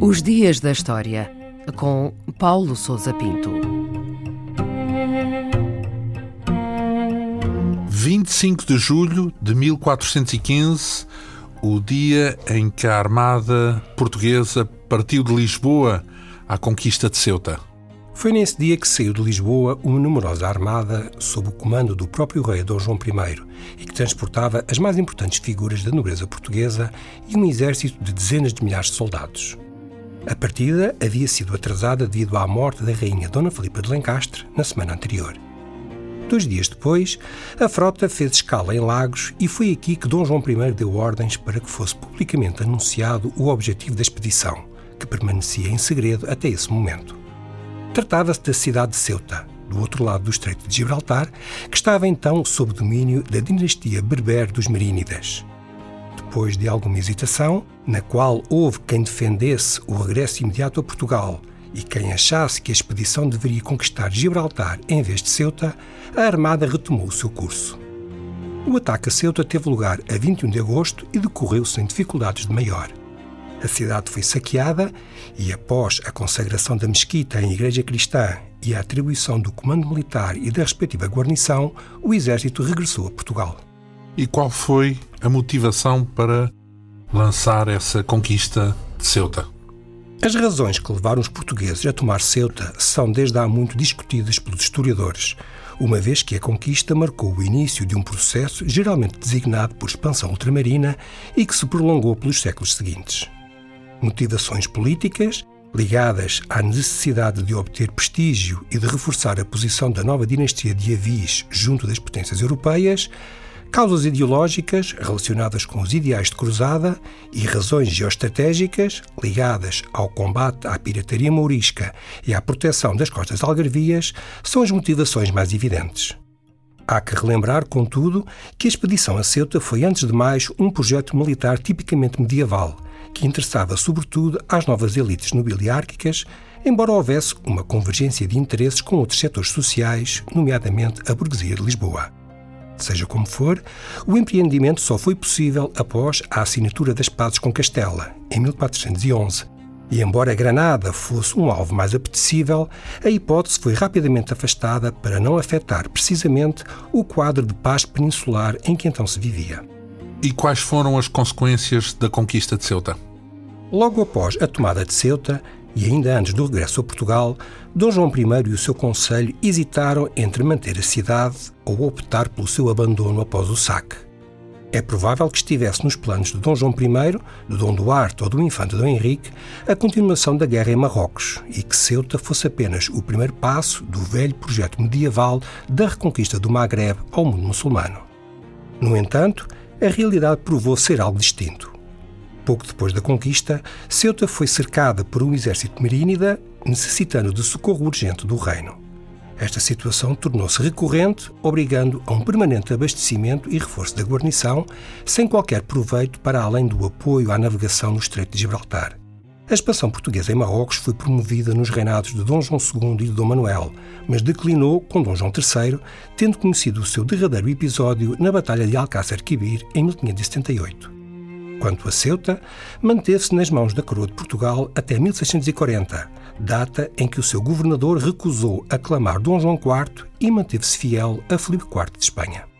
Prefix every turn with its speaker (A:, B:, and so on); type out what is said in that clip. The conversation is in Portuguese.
A: Os Dias da História, com Paulo Souza Pinto.
B: 25 de julho de 1415, o dia em que a Armada Portuguesa partiu de Lisboa à conquista de Ceuta.
C: Foi nesse dia que saiu de Lisboa uma numerosa armada sob o comando do próprio rei Dom João I e que transportava as mais importantes figuras da nobreza portuguesa e um exército de dezenas de milhares de soldados. A partida havia sido atrasada devido à morte da rainha Dona Filipa de Lencastre na semana anterior. Dois dias depois, a frota fez escala em Lagos e foi aqui que Dom João I deu ordens para que fosse publicamente anunciado o objetivo da expedição, que permanecia em segredo até esse momento. Tratava-se da cidade de Ceuta, do outro lado do Estreito de Gibraltar, que estava então sob domínio da dinastia berber dos Merínidas depois de alguma hesitação, na qual houve quem defendesse o regresso imediato a Portugal e quem achasse que a expedição deveria conquistar Gibraltar em vez de Ceuta, a Armada retomou o seu curso. O ataque a Ceuta teve lugar a 21 de agosto e decorreu sem dificuldades de maior. A cidade foi saqueada e, após a consagração da mesquita em igreja cristã e a atribuição do comando militar e da respectiva guarnição, o exército regressou a Portugal.
B: E qual foi a motivação para lançar essa conquista de Ceuta?
C: As razões que levaram os portugueses a tomar Ceuta são desde há muito discutidas pelos historiadores, uma vez que a conquista marcou o início de um processo geralmente designado por expansão ultramarina e que se prolongou pelos séculos seguintes. Motivações políticas, ligadas à necessidade de obter prestígio e de reforçar a posição da nova dinastia de Avis junto das potências europeias, causas ideológicas relacionadas com os ideais de cruzada e razões geoestratégicas ligadas ao combate à pirataria mourisca e à proteção das costas algarvias são as motivações mais evidentes. Há que relembrar, contudo, que a expedição a Ceuta foi antes de mais um projeto militar tipicamente medieval, que interessava sobretudo às novas elites nobiliárquicas, embora houvesse uma convergência de interesses com outros setores sociais, nomeadamente a burguesia de Lisboa. Seja como for, o empreendimento só foi possível após a assinatura das pazes com Castela, em 1411. E embora Granada fosse um alvo mais apetecível, a hipótese foi rapidamente afastada para não afetar precisamente o quadro de paz peninsular em que então se vivia.
B: E quais foram as consequências da conquista de Ceuta?
C: Logo após a tomada de Ceuta, e ainda antes do regresso a Portugal, Dom João I e o seu conselho hesitaram entre manter a cidade ou optar pelo seu abandono após o saque. É provável que estivesse nos planos de Dom João I, de Dom Duarte ou do infante Dom Henrique a continuação da guerra em Marrocos e que Ceuta fosse apenas o primeiro passo do velho projeto medieval da reconquista do Maghreb ao mundo muçulmano. No entanto, a realidade provou ser algo distinto. Pouco depois da conquista, Ceuta foi cercada por um exército merínida, necessitando de socorro urgente do reino. Esta situação tornou-se recorrente, obrigando a um permanente abastecimento e reforço da guarnição, sem qualquer proveito para além do apoio à navegação no Estreito de Gibraltar. A expansão portuguesa em Marrocos foi promovida nos reinados de Dom João II e de Dom Manuel, mas declinou com Dom João III, tendo conhecido o seu derradeiro episódio na Batalha de Alcácer Quibir em 1578. Quanto a Ceuta, manteve-se nas mãos da coroa de Portugal até 1640, data em que o seu governador recusou aclamar Dom João IV e manteve-se fiel a Filipe IV de Espanha.